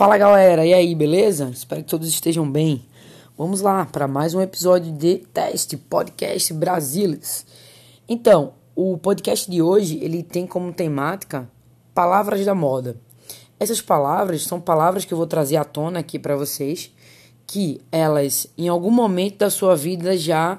Fala galera, e aí, beleza? Espero que todos estejam bem. Vamos lá para mais um episódio de Teste Podcast Brasilis. Então, o podcast de hoje ele tem como temática palavras da moda. Essas palavras são palavras que eu vou trazer à tona aqui para vocês, que elas em algum momento da sua vida já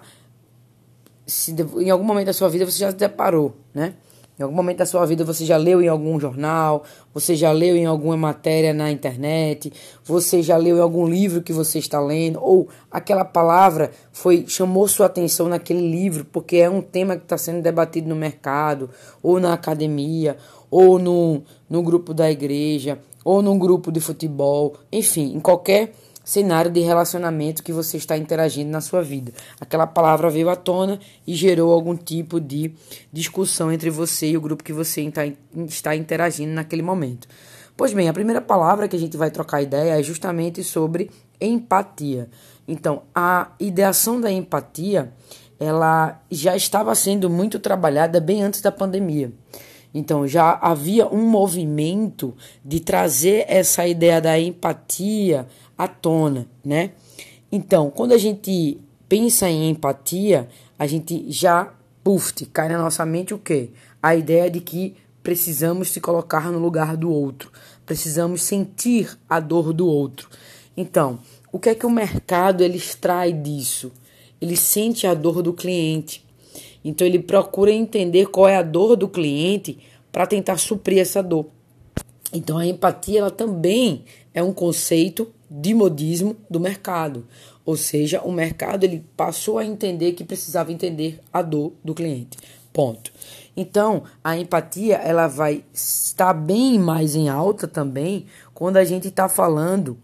se, em algum momento da sua vida você já se deparou, né? Em algum momento da sua vida você já leu em algum jornal, você já leu em alguma matéria na internet, você já leu em algum livro que você está lendo, ou aquela palavra foi chamou sua atenção naquele livro porque é um tema que está sendo debatido no mercado, ou na academia, ou no, no grupo da igreja, ou num grupo de futebol, enfim, em qualquer cenário de relacionamento que você está interagindo na sua vida. Aquela palavra veio à tona e gerou algum tipo de discussão entre você e o grupo que você está interagindo naquele momento. Pois bem, a primeira palavra que a gente vai trocar ideia é justamente sobre empatia. Então, a ideação da empatia, ela já estava sendo muito trabalhada bem antes da pandemia. Então já havia um movimento de trazer essa ideia da empatia à tona, né? Então, quando a gente pensa em empatia, a gente já, puf, cai na nossa mente o quê? A ideia de que precisamos se colocar no lugar do outro, precisamos sentir a dor do outro. Então, o que é que o mercado ele extrai disso? Ele sente a dor do cliente. Então ele procura entender qual é a dor do cliente para tentar suprir essa dor. Então a empatia ela também é um conceito de modismo do mercado, ou seja, o mercado ele passou a entender que precisava entender a dor do cliente. Ponto. Então, a empatia ela vai estar bem mais em alta também quando a gente está falando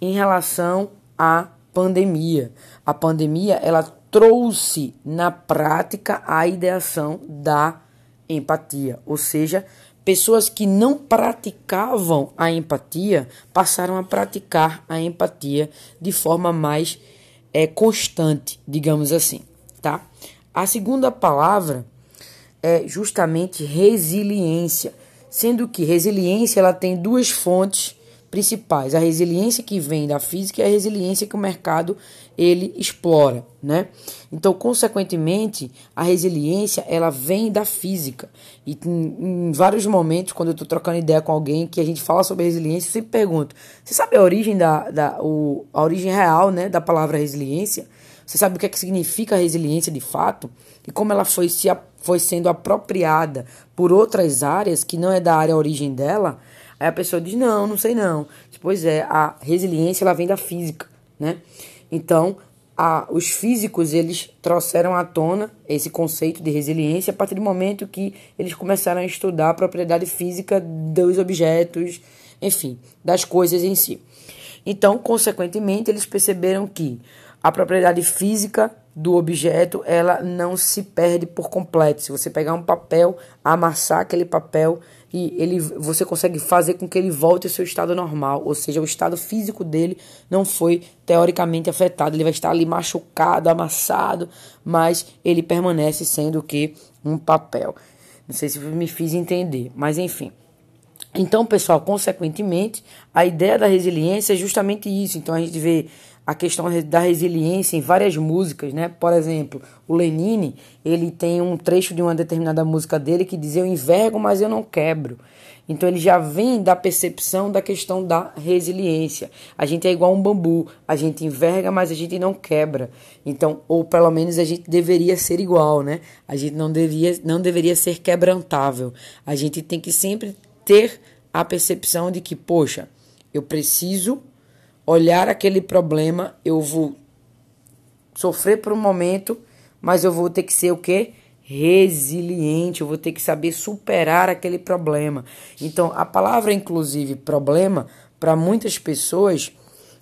em relação à pandemia. A pandemia ela trouxe na prática a ideação da empatia, ou seja, pessoas que não praticavam a empatia passaram a praticar a empatia de forma mais é, constante, digamos assim, tá? A segunda palavra é justamente resiliência, sendo que resiliência ela tem duas fontes principais, a resiliência que vem da física e a resiliência que o mercado ele explora, né? Então, consequentemente, a resiliência ela vem da física. E em, em vários momentos, quando eu estou trocando ideia com alguém que a gente fala sobre resiliência, eu sempre pergunto: você sabe a origem da, da o, a origem real, né, da palavra resiliência? Você sabe o que, é que significa resiliência de fato e como ela foi se foi sendo apropriada por outras áreas que não é da área origem dela? Aí a pessoa diz: "Não, não sei não". Pois é, a resiliência ela vem da física, né? Então, a, os físicos eles trouxeram à tona esse conceito de resiliência a partir do momento que eles começaram a estudar a propriedade física dos objetos, enfim, das coisas em si. Então, consequentemente, eles perceberam que a propriedade física do objeto ela não se perde por completo. Se você pegar um papel, amassar aquele papel e ele, você consegue fazer com que ele volte ao seu estado normal, ou seja, o estado físico dele não foi teoricamente afetado. Ele vai estar ali machucado, amassado, mas ele permanece sendo o que um papel. Não sei se me fiz entender, mas enfim. Então, pessoal, consequentemente, a ideia da resiliência é justamente isso. Então, a gente vê a questão da resiliência em várias músicas, né? Por exemplo, o Lenine, ele tem um trecho de uma determinada música dele que diz: Eu envergo, mas eu não quebro. Então ele já vem da percepção da questão da resiliência. A gente é igual um bambu, a gente enverga, mas a gente não quebra. Então, ou pelo menos a gente deveria ser igual, né? A gente não deveria, não deveria ser quebrantável. A gente tem que sempre ter a percepção de que, poxa, eu preciso olhar aquele problema, eu vou sofrer por um momento, mas eu vou ter que ser o quê? Resiliente, eu vou ter que saber superar aquele problema. Então, a palavra, inclusive, problema, para muitas pessoas,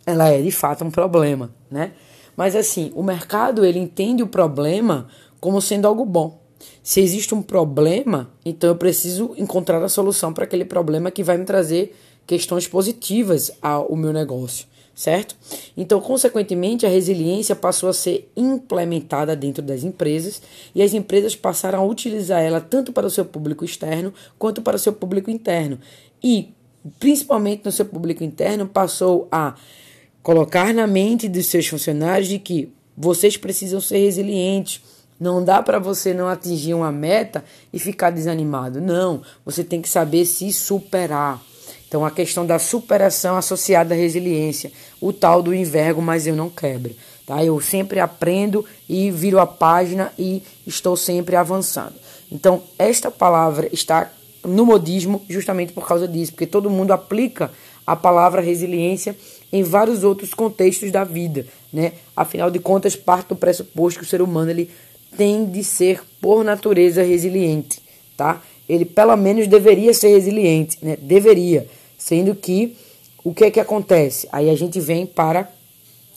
ela é de fato um problema, né? Mas assim, o mercado ele entende o problema como sendo algo bom. Se existe um problema, então eu preciso encontrar a solução para aquele problema que vai me trazer questões positivas ao meu negócio certo? Então, consequentemente, a resiliência passou a ser implementada dentro das empresas e as empresas passaram a utilizar ela tanto para o seu público externo quanto para o seu público interno. E principalmente no seu público interno, passou a colocar na mente dos seus funcionários de que vocês precisam ser resilientes. Não dá para você não atingir uma meta e ficar desanimado. Não, você tem que saber se superar. Então a questão da superação associada à resiliência, o tal do envergo, mas eu não quebro, tá? Eu sempre aprendo e viro a página e estou sempre avançando. Então esta palavra está no modismo justamente por causa disso, porque todo mundo aplica a palavra resiliência em vários outros contextos da vida, né? Afinal de contas, parte do pressuposto que o ser humano ele tem de ser por natureza resiliente, tá? Ele pelo menos deveria ser resiliente, né? Deveria, sendo que o que é que acontece? Aí a gente vem para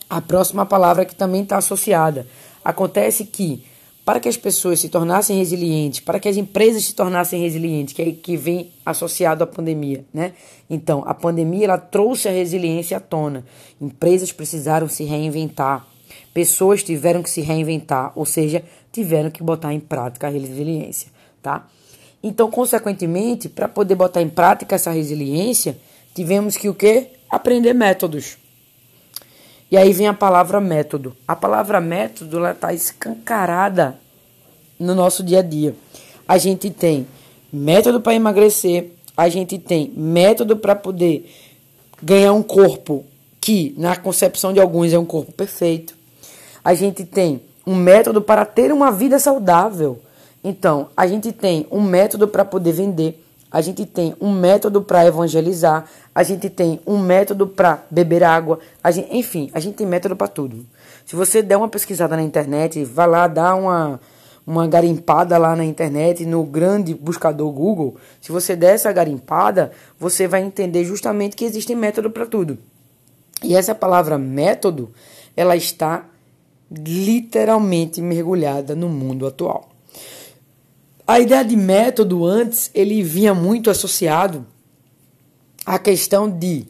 a próxima palavra que também está associada. Acontece que para que as pessoas se tornassem resilientes, para que as empresas se tornassem resilientes, que é que vem associado à pandemia, né? Então, a pandemia ela trouxe a resiliência à tona. Empresas precisaram se reinventar, pessoas tiveram que se reinventar, ou seja, tiveram que botar em prática a resiliência, tá? Então, consequentemente, para poder botar em prática essa resiliência, tivemos que o quê? Aprender métodos. E aí vem a palavra método. A palavra método está escancarada no nosso dia a dia. A gente tem método para emagrecer, a gente tem método para poder ganhar um corpo que, na concepção de alguns, é um corpo perfeito. A gente tem um método para ter uma vida saudável. Então, a gente tem um método para poder vender a gente tem um método para evangelizar, a gente tem um método para beber água, a gente, enfim, a gente tem método para tudo. Se você der uma pesquisada na internet, vá lá dar uma, uma garimpada lá na internet, no grande buscador Google, se você der essa garimpada, você vai entender justamente que existe método para tudo. E essa palavra método, ela está literalmente mergulhada no mundo atual. A ideia de método antes ele vinha muito associado à questão de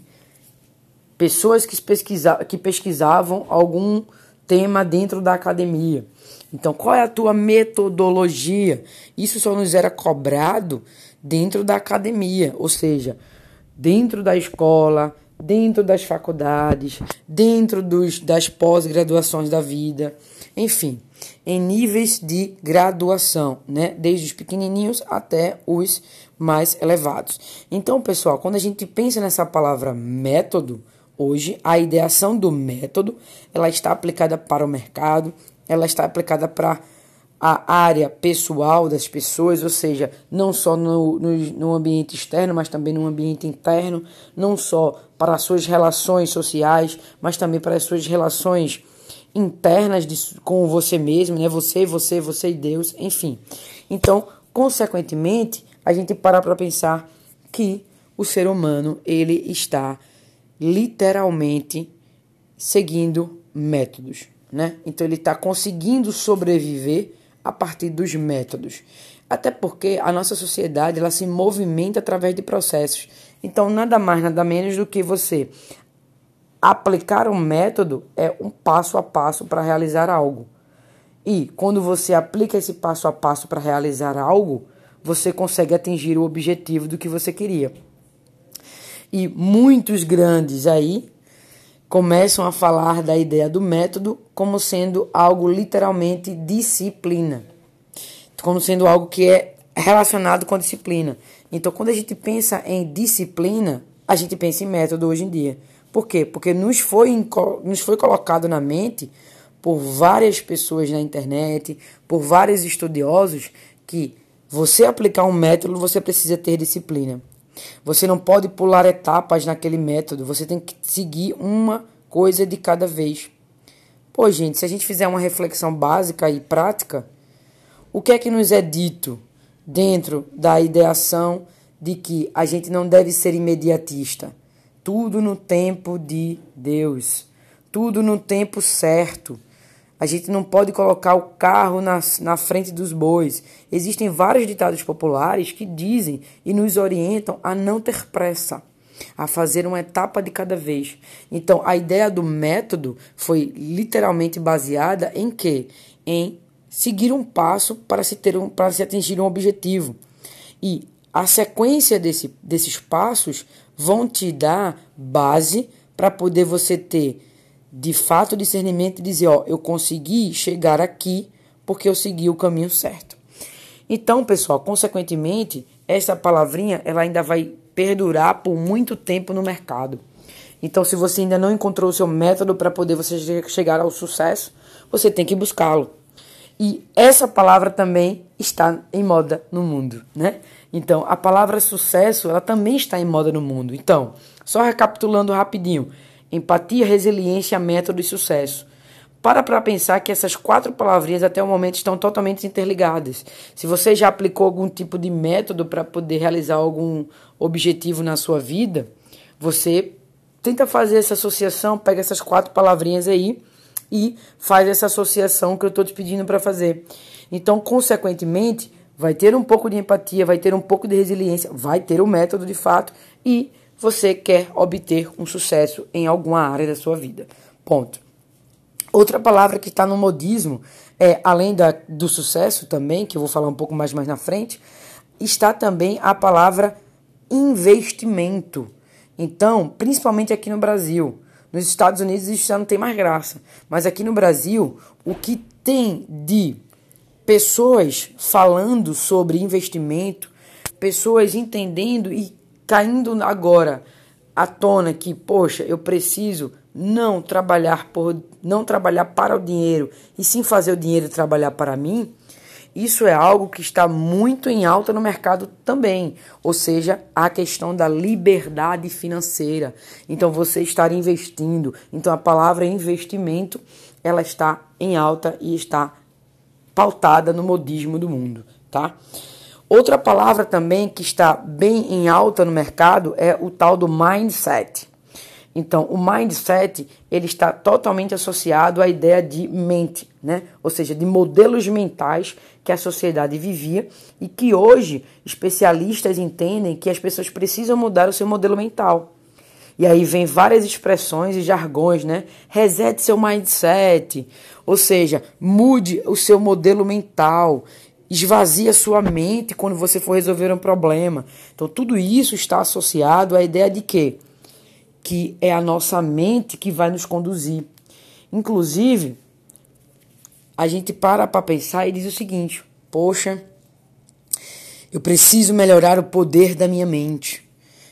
pessoas que, pesquisa, que pesquisavam algum tema dentro da academia. Então, qual é a tua metodologia? Isso só nos era cobrado dentro da academia, ou seja, dentro da escola, dentro das faculdades, dentro dos, das pós-graduações da vida, enfim em níveis de graduação, né? Desde os pequenininhos até os mais elevados. Então, pessoal, quando a gente pensa nessa palavra método, hoje a ideação do método, ela está aplicada para o mercado, ela está aplicada para a área pessoal das pessoas, ou seja, não só no, no, no, ambiente externo, mas também no ambiente interno, não só para as suas relações sociais, mas também para as suas relações internas de, com você mesmo, né? Você, você, você e Deus, enfim. Então, consequentemente, a gente para para pensar que o ser humano ele está literalmente seguindo métodos, né? Então ele está conseguindo sobreviver a partir dos métodos. Até porque a nossa sociedade ela se movimenta através de processos. Então nada mais, nada menos do que você Aplicar um método é um passo a passo para realizar algo. E quando você aplica esse passo a passo para realizar algo, você consegue atingir o objetivo do que você queria. E muitos grandes aí começam a falar da ideia do método como sendo algo literalmente disciplina, como sendo algo que é relacionado com disciplina. Então, quando a gente pensa em disciplina, a gente pensa em método hoje em dia. Por quê? Porque nos foi, nos foi colocado na mente por várias pessoas na internet, por vários estudiosos, que você aplicar um método, você precisa ter disciplina. Você não pode pular etapas naquele método, você tem que seguir uma coisa de cada vez. Pô, gente, se a gente fizer uma reflexão básica e prática, o que é que nos é dito dentro da ideação de que a gente não deve ser imediatista? Tudo no tempo de Deus. Tudo no tempo certo. A gente não pode colocar o carro na, na frente dos bois. Existem vários ditados populares que dizem e nos orientam a não ter pressa, a fazer uma etapa de cada vez. Então, a ideia do método foi literalmente baseada em quê? Em seguir um passo para se ter um, para se atingir um objetivo. E a sequência desse, desses passos vão te dar base para poder você ter de fato discernimento e dizer, ó, eu consegui chegar aqui porque eu segui o caminho certo. Então, pessoal, consequentemente, essa palavrinha ela ainda vai perdurar por muito tempo no mercado. Então, se você ainda não encontrou o seu método para poder você chegar ao sucesso, você tem que buscá-lo. E essa palavra também está em moda no mundo, né? Então, a palavra sucesso, ela também está em moda no mundo. Então, só recapitulando rapidinho: empatia, resiliência, método e sucesso. Para para pensar que essas quatro palavrinhas até o momento estão totalmente interligadas. Se você já aplicou algum tipo de método para poder realizar algum objetivo na sua vida, você tenta fazer essa associação, pega essas quatro palavrinhas aí e faz essa associação que eu estou te pedindo para fazer. Então, consequentemente, vai ter um pouco de empatia, vai ter um pouco de resiliência, vai ter o um método de fato e você quer obter um sucesso em alguma área da sua vida. Ponto. Outra palavra que está no modismo, é, além da, do sucesso também, que eu vou falar um pouco mais, mais na frente, está também a palavra investimento. Então, principalmente aqui no Brasil, nos Estados Unidos isso já não tem mais graça, mas aqui no Brasil, o que tem de pessoas falando sobre investimento, pessoas entendendo e caindo agora à tona que, poxa, eu preciso não trabalhar por não trabalhar para o dinheiro e sim fazer o dinheiro trabalhar para mim, isso é algo que está muito em alta no mercado também, ou seja, a questão da liberdade financeira. Então você estar investindo, então a palavra investimento, ela está em alta e está pautada no modismo do mundo, tá? Outra palavra também que está bem em alta no mercado é o tal do mindset. Então, o mindset ele está totalmente associado à ideia de mente, né? Ou seja, de modelos mentais que a sociedade vivia e que hoje especialistas entendem que as pessoas precisam mudar o seu modelo mental. E aí vem várias expressões e jargões, né? Resete seu mindset, ou seja, mude o seu modelo mental, esvazie a sua mente quando você for resolver um problema. Então, tudo isso está associado à ideia de que que é a nossa mente que vai nos conduzir. Inclusive, a gente para para pensar e diz o seguinte: poxa, eu preciso melhorar o poder da minha mente.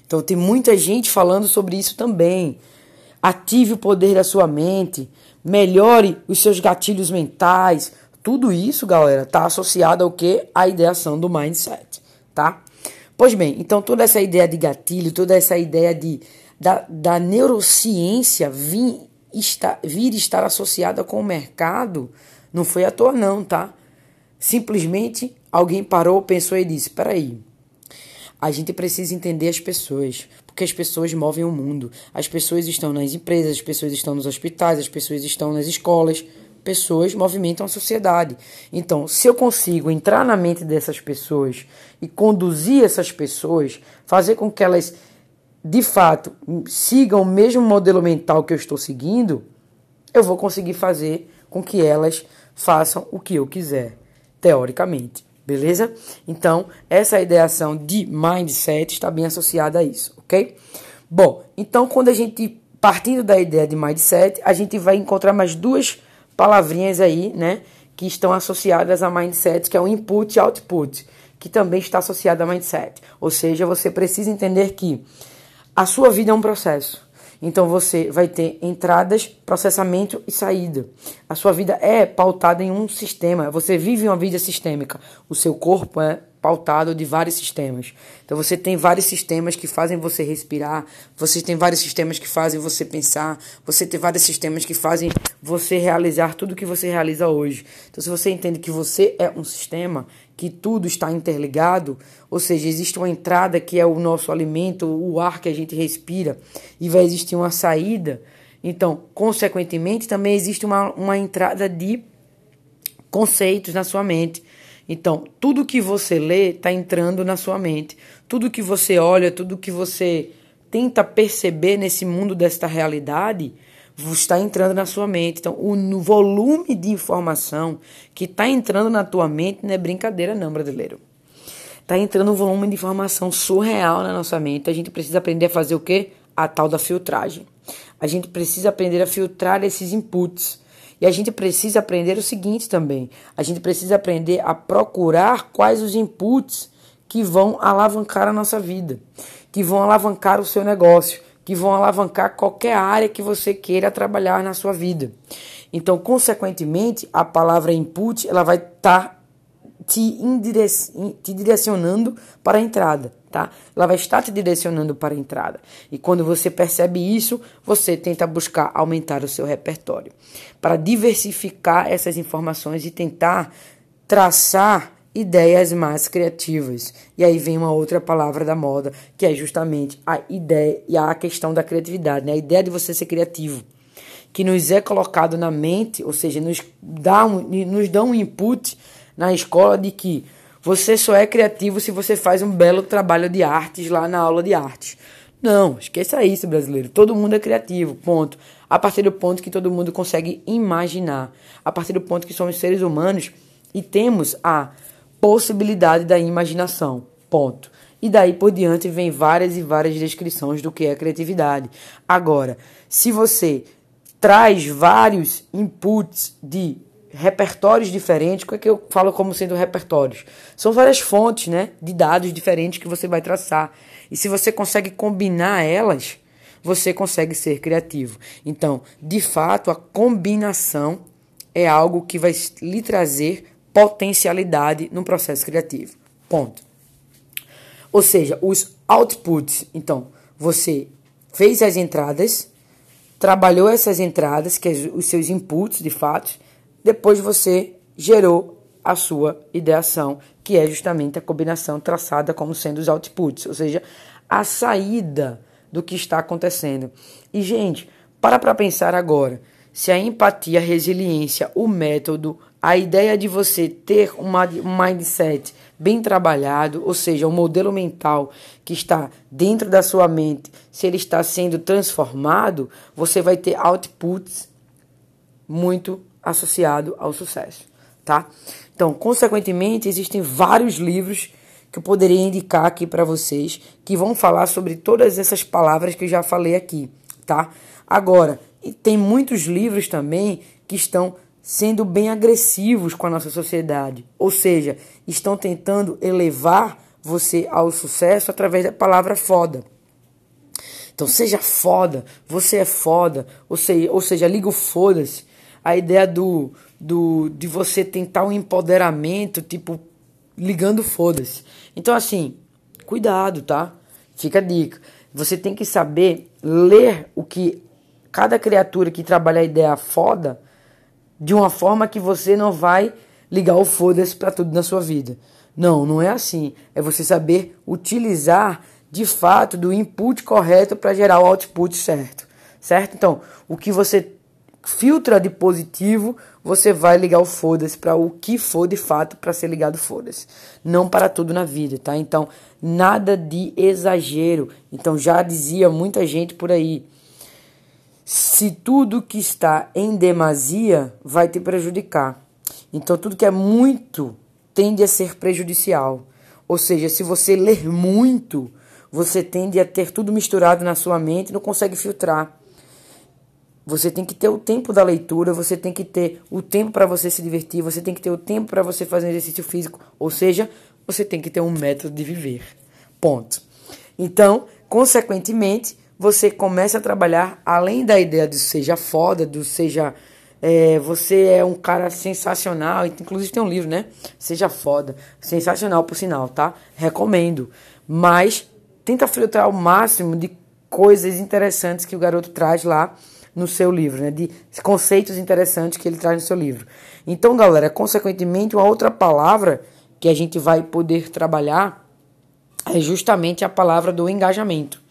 Então tem muita gente falando sobre isso também. Ative o poder da sua mente, melhore os seus gatilhos mentais. Tudo isso, galera, está associado ao que? A ideação do mindset, tá? Pois bem, então toda essa ideia de gatilho, toda essa ideia de da, da neurociência vir, estar, vir estar associada com o mercado não foi à toa, não, tá? Simplesmente alguém parou, pensou e disse: peraí, a gente precisa entender as pessoas, porque as pessoas movem o mundo. As pessoas estão nas empresas, as pessoas estão nos hospitais, as pessoas estão nas escolas. Pessoas movimentam a sociedade. Então, se eu consigo entrar na mente dessas pessoas e conduzir essas pessoas, fazer com que elas de fato sigam o mesmo modelo mental que eu estou seguindo, eu vou conseguir fazer com que elas façam o que eu quiser, teoricamente. Beleza? Então, essa ideação de mindset está bem associada a isso, ok? Bom, então quando a gente, partindo da ideia de mindset, a gente vai encontrar mais duas palavrinhas aí, né? Que estão associadas a mindset, que é o input e output, que também está associado a mindset. Ou seja, você precisa entender que a sua vida é um processo. Então você vai ter entradas, processamento e saída. A sua vida é pautada em um sistema. Você vive uma vida sistêmica. O seu corpo é pautado de vários sistemas. Então você tem vários sistemas que fazem você respirar, você tem vários sistemas que fazem você pensar, você tem vários sistemas que fazem você realizar tudo que você realiza hoje. Então se você entende que você é um sistema, que tudo está interligado, ou seja, existe uma entrada que é o nosso alimento, o ar que a gente respira, e vai existir uma saída, então, consequentemente, também existe uma, uma entrada de conceitos na sua mente. Então, tudo que você lê está entrando na sua mente. Tudo que você olha, tudo que você tenta perceber nesse mundo desta realidade está entrando na sua mente. Então, o volume de informação que está entrando na tua mente não é brincadeira, não, brasileiro. Tá entrando um volume de informação surreal na nossa mente. A gente precisa aprender a fazer o quê? A tal da filtragem. A gente precisa aprender a filtrar esses inputs. E a gente precisa aprender o seguinte também: a gente precisa aprender a procurar quais os inputs que vão alavancar a nossa vida, que vão alavancar o seu negócio, que vão alavancar qualquer área que você queira trabalhar na sua vida. Então, consequentemente, a palavra input ela vai estar tá te, te direcionando para a entrada, tá? Ela vai estar te direcionando para a entrada. E quando você percebe isso, você tenta buscar aumentar o seu repertório para diversificar essas informações e tentar traçar ideias mais criativas. E aí vem uma outra palavra da moda, que é justamente a ideia e a questão da criatividade, né? A ideia de você ser criativo que nos é colocado na mente, ou seja, nos dá um, nos dá um input na escola de que você só é criativo se você faz um belo trabalho de artes lá na aula de artes. Não, esqueça isso, brasileiro. Todo mundo é criativo, ponto. A partir do ponto que todo mundo consegue imaginar. A partir do ponto que somos seres humanos e temos a possibilidade da imaginação, ponto. E daí por diante vem várias e várias descrições do que é criatividade. Agora, se você traz vários inputs de repertórios diferentes. O que é que eu falo como sendo repertórios? São várias fontes, né, de dados diferentes que você vai traçar. E se você consegue combinar elas, você consegue ser criativo. Então, de fato, a combinação é algo que vai lhe trazer potencialidade no processo criativo. Ponto. Ou seja, os outputs. Então, você fez as entradas, trabalhou essas entradas, que é os seus inputs de fato, depois você gerou a sua ideação, que é justamente a combinação traçada como sendo os outputs, ou seja, a saída do que está acontecendo. E, gente, para para pensar agora. Se a empatia, a resiliência, o método, a ideia de você ter uma, um mindset bem trabalhado, ou seja, um modelo mental que está dentro da sua mente, se ele está sendo transformado, você vai ter outputs muito associado ao sucesso, tá? Então, consequentemente, existem vários livros que eu poderia indicar aqui para vocês que vão falar sobre todas essas palavras que eu já falei aqui, tá? Agora, tem muitos livros também que estão sendo bem agressivos com a nossa sociedade, ou seja, estão tentando elevar você ao sucesso através da palavra foda. Então seja foda, você é foda, ou seja, ou seja liga o foda-se. A ideia do, do de você tentar um empoderamento, tipo, ligando foda-se. Então assim, cuidado, tá? Fica a dica. Você tem que saber ler o que cada criatura que trabalha a ideia foda de uma forma que você não vai ligar o foda-se para tudo na sua vida. Não, não é assim. É você saber utilizar de fato do input correto para gerar o output certo. Certo? Então, o que você filtra de positivo, você vai ligar o foda-se para o que for de fato para ser ligado foda-se. Não para tudo na vida, tá? Então, nada de exagero. Então, já dizia muita gente por aí, se tudo que está em demasia vai te prejudicar. Então, tudo que é muito tende a ser prejudicial. Ou seja, se você ler muito, você tende a ter tudo misturado na sua mente e não consegue filtrar. Você tem que ter o tempo da leitura, você tem que ter o tempo para você se divertir, você tem que ter o tempo para você fazer um exercício físico, ou seja, você tem que ter um método de viver. Ponto. Então, consequentemente, você começa a trabalhar além da ideia de seja foda, do seja é, você é um cara sensacional, inclusive tem um livro, né? Seja foda, sensacional por sinal, tá? Recomendo. Mas tenta filtrar o máximo de coisas interessantes que o garoto traz lá no seu livro, né? De conceitos interessantes que ele traz no seu livro. Então, galera, consequentemente, uma outra palavra que a gente vai poder trabalhar é justamente a palavra do engajamento.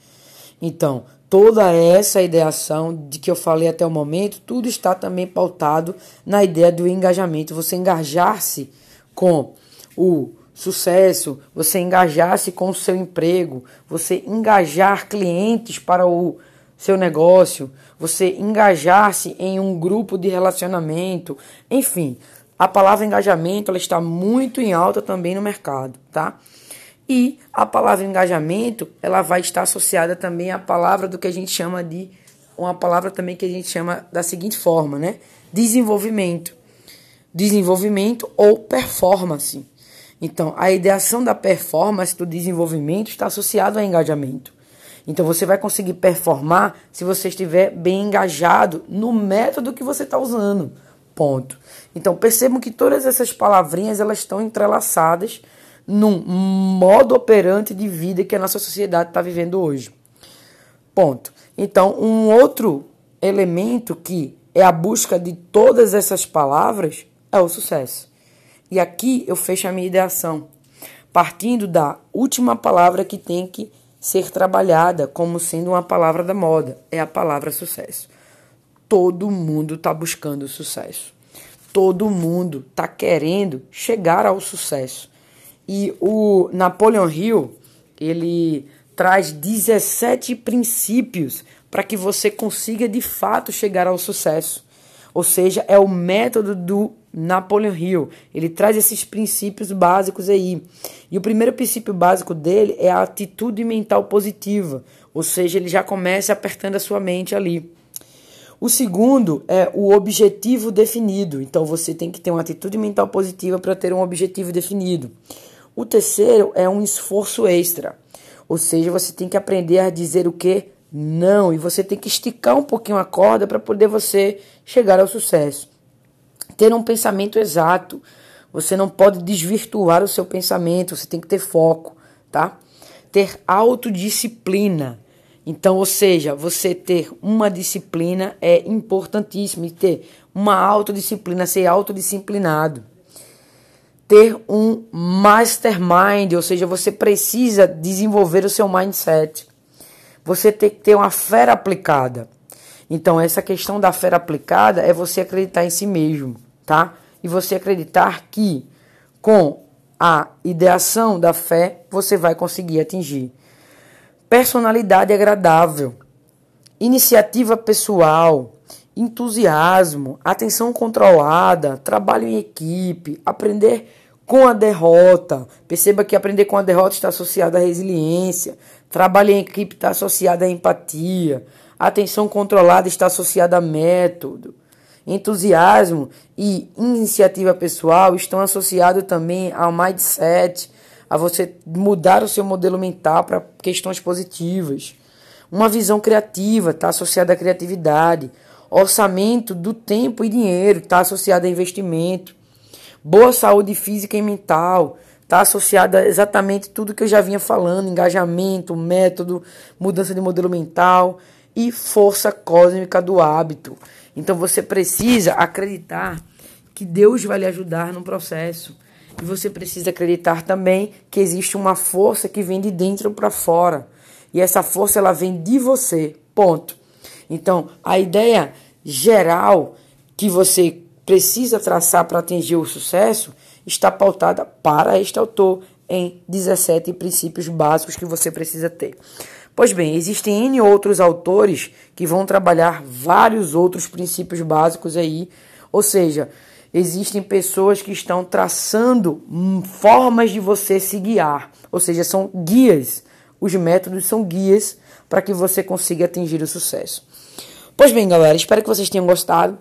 Então, toda essa ideação de que eu falei até o momento, tudo está também pautado na ideia do engajamento, você engajar-se com o sucesso, você engajar-se com o seu emprego, você engajar clientes para o seu negócio, você engajar-se em um grupo de relacionamento, enfim, a palavra engajamento ela está muito em alta também no mercado, tá? E a palavra engajamento, ela vai estar associada também à palavra do que a gente chama de uma palavra também que a gente chama da seguinte forma, né? Desenvolvimento. Desenvolvimento ou performance. Então, a ideação da performance do desenvolvimento está associado ao engajamento. Então, você vai conseguir performar se você estiver bem engajado no método que você está usando. Ponto. Então, percebam que todas essas palavrinhas elas estão entrelaçadas num modo operante de vida que a nossa sociedade está vivendo hoje. Ponto. Então, um outro elemento que é a busca de todas essas palavras é o sucesso. E aqui eu fecho a minha ideação, partindo da última palavra que tem que ser trabalhada como sendo uma palavra da moda, é a palavra sucesso. Todo mundo está buscando sucesso. Todo mundo está querendo chegar ao sucesso. E o Napoleon Hill, ele traz 17 princípios para que você consiga de fato chegar ao sucesso. Ou seja, é o método do Napoleon Hill. Ele traz esses princípios básicos aí. E o primeiro princípio básico dele é a atitude mental positiva. Ou seja, ele já começa apertando a sua mente ali. O segundo é o objetivo definido. Então você tem que ter uma atitude mental positiva para ter um objetivo definido. O terceiro é um esforço extra. Ou seja, você tem que aprender a dizer o que não e você tem que esticar um pouquinho a corda para poder você chegar ao sucesso ter um pensamento exato. Você não pode desvirtuar o seu pensamento, você tem que ter foco, tá? Ter autodisciplina. Então, ou seja, você ter uma disciplina é importantíssimo. E ter uma autodisciplina, ser autodisciplinado. Ter um mastermind, ou seja, você precisa desenvolver o seu mindset. Você tem que ter uma fera aplicada. Então, essa questão da fé aplicada é você acreditar em si mesmo, tá? E você acreditar que com a ideação da fé você vai conseguir atingir. Personalidade agradável, iniciativa pessoal, entusiasmo, atenção controlada, trabalho em equipe, aprender com a derrota. Perceba que aprender com a derrota está associado à resiliência, trabalho em equipe está associado à empatia, Atenção controlada está associada a método. Entusiasmo e iniciativa pessoal estão associados também ao mindset, a você mudar o seu modelo mental para questões positivas. Uma visão criativa está associada à criatividade. Orçamento do tempo e dinheiro está associado a investimento. Boa saúde física e mental está associada a exatamente tudo que eu já vinha falando: engajamento, método, mudança de modelo mental e força cósmica do hábito. Então você precisa acreditar que Deus vai lhe ajudar no processo. E você precisa acreditar também que existe uma força que vem de dentro para fora. E essa força ela vem de você. Ponto. Então, a ideia geral que você precisa traçar para atingir o sucesso está pautada para este autor em 17 princípios básicos que você precisa ter. Pois bem, existem N outros autores que vão trabalhar vários outros princípios básicos aí, ou seja, existem pessoas que estão traçando formas de você se guiar, ou seja, são guias. Os métodos são guias para que você consiga atingir o sucesso. Pois bem, galera, espero que vocês tenham gostado.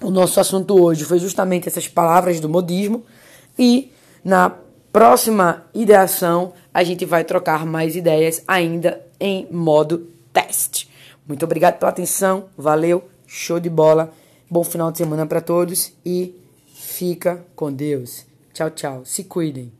O nosso assunto hoje foi justamente essas palavras do modismo e na próxima ideação a gente vai trocar mais ideias ainda em modo teste. Muito obrigado pela atenção, valeu, show de bola, bom final de semana para todos e fica com Deus. Tchau, tchau, se cuidem.